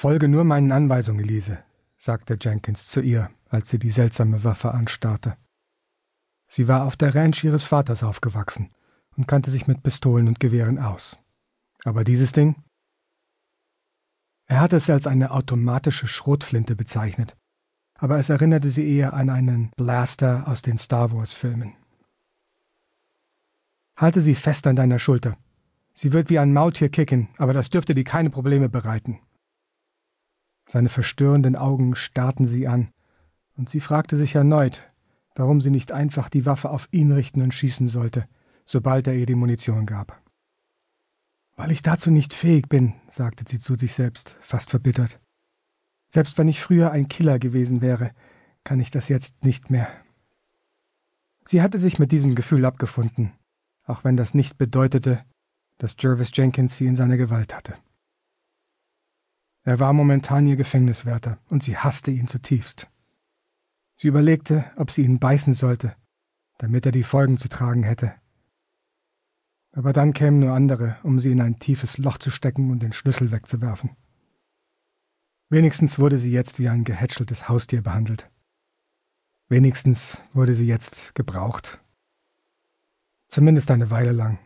Folge nur meinen Anweisungen, Elise, sagte Jenkins zu ihr, als sie die seltsame Waffe anstarrte. Sie war auf der Ranch ihres Vaters aufgewachsen und kannte sich mit Pistolen und Gewehren aus. Aber dieses Ding? Er hatte es als eine automatische Schrotflinte bezeichnet, aber es erinnerte sie eher an einen Blaster aus den Star Wars-Filmen. Halte sie fest an deiner Schulter. Sie wird wie ein Maultier kicken, aber das dürfte dir keine Probleme bereiten. Seine verstörenden Augen starrten sie an, und sie fragte sich erneut, warum sie nicht einfach die Waffe auf ihn richten und schießen sollte, sobald er ihr die Munition gab. Weil ich dazu nicht fähig bin, sagte sie zu sich selbst, fast verbittert. Selbst wenn ich früher ein Killer gewesen wäre, kann ich das jetzt nicht mehr. Sie hatte sich mit diesem Gefühl abgefunden, auch wenn das nicht bedeutete, dass Jervis Jenkins sie in seiner Gewalt hatte. Er war momentan ihr Gefängniswärter, und sie hasste ihn zutiefst. Sie überlegte, ob sie ihn beißen sollte, damit er die Folgen zu tragen hätte. Aber dann kämen nur andere, um sie in ein tiefes Loch zu stecken und den Schlüssel wegzuwerfen. Wenigstens wurde sie jetzt wie ein gehätscheltes Haustier behandelt. Wenigstens wurde sie jetzt gebraucht. Zumindest eine Weile lang.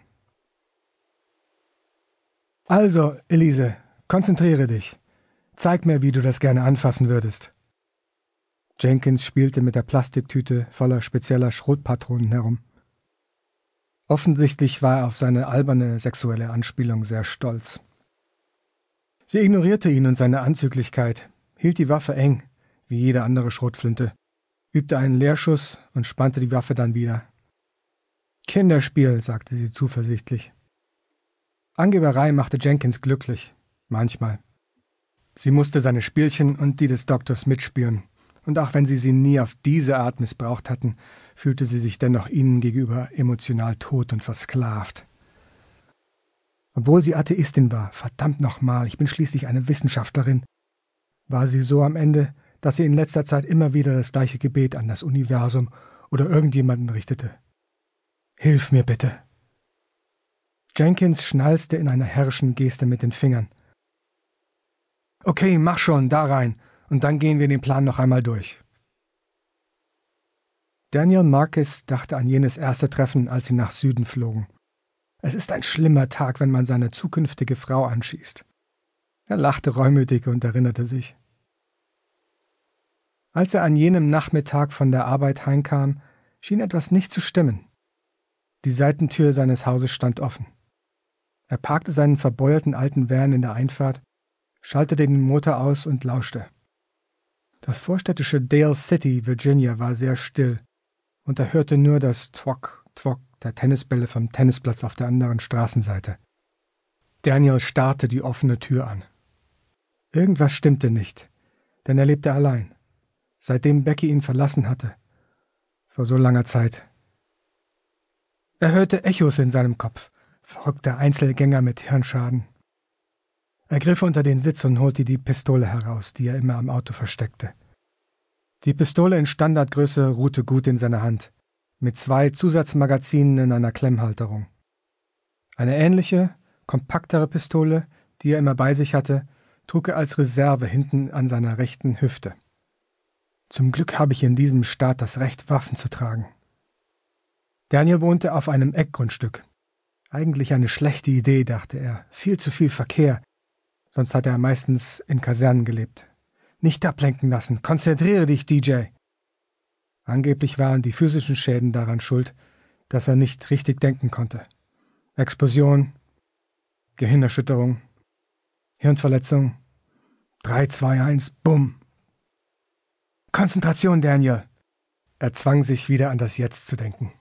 Also, Elise, konzentriere dich. Zeig mir, wie du das gerne anfassen würdest. Jenkins spielte mit der Plastiktüte voller spezieller Schrotpatronen herum. Offensichtlich war er auf seine alberne sexuelle Anspielung sehr stolz. Sie ignorierte ihn und seine Anzüglichkeit, hielt die Waffe eng, wie jede andere Schrotflinte, übte einen Leerschuss und spannte die Waffe dann wieder. Kinderspiel, sagte sie zuversichtlich. Angeberei machte Jenkins glücklich, manchmal. Sie musste seine Spielchen und die des Doktors mitspüren, und auch wenn sie sie nie auf diese Art missbraucht hatten, fühlte sie sich dennoch ihnen gegenüber emotional tot und versklavt. Obwohl sie Atheistin war, verdammt nochmal, ich bin schließlich eine Wissenschaftlerin, war sie so am Ende, dass sie in letzter Zeit immer wieder das gleiche Gebet an das Universum oder irgendjemanden richtete. Hilf mir bitte. Jenkins schnalzte in einer herrischen Geste mit den Fingern. Okay, mach schon, da rein, und dann gehen wir den Plan noch einmal durch. Daniel Marcus dachte an jenes erste Treffen, als sie nach Süden flogen. Es ist ein schlimmer Tag, wenn man seine zukünftige Frau anschießt. Er lachte reumütig und erinnerte sich. Als er an jenem Nachmittag von der Arbeit heimkam, schien etwas nicht zu stimmen. Die Seitentür seines Hauses stand offen. Er parkte seinen verbeulten alten Van in der Einfahrt, schaltete den Motor aus und lauschte. Das vorstädtische Dale City, Virginia, war sehr still, und er hörte nur das Twock, Twock der Tennisbälle vom Tennisplatz auf der anderen Straßenseite. Daniel starrte die offene Tür an. Irgendwas stimmte nicht, denn er lebte allein, seitdem Becky ihn verlassen hatte. Vor so langer Zeit. Er hörte Echos in seinem Kopf, verrückter Einzelgänger mit Hirnschaden. Er griff unter den Sitz und holte die Pistole heraus, die er immer am Auto versteckte. Die Pistole in Standardgröße ruhte gut in seiner Hand, mit zwei Zusatzmagazinen in einer Klemmhalterung. Eine ähnliche, kompaktere Pistole, die er immer bei sich hatte, trug er als Reserve hinten an seiner rechten Hüfte. Zum Glück habe ich in diesem Staat das Recht, Waffen zu tragen. Daniel wohnte auf einem Eckgrundstück. Eigentlich eine schlechte Idee, dachte er. Viel zu viel Verkehr. Sonst hat er meistens in Kasernen gelebt. Nicht ablenken lassen. Konzentriere dich, DJ. Angeblich waren die physischen Schäden daran schuld, dass er nicht richtig denken konnte. Explosion, Gehirnerschütterung, Hirnverletzung. 3, 2, 1, bumm. Konzentration, Daniel. Er zwang sich wieder an das Jetzt zu denken.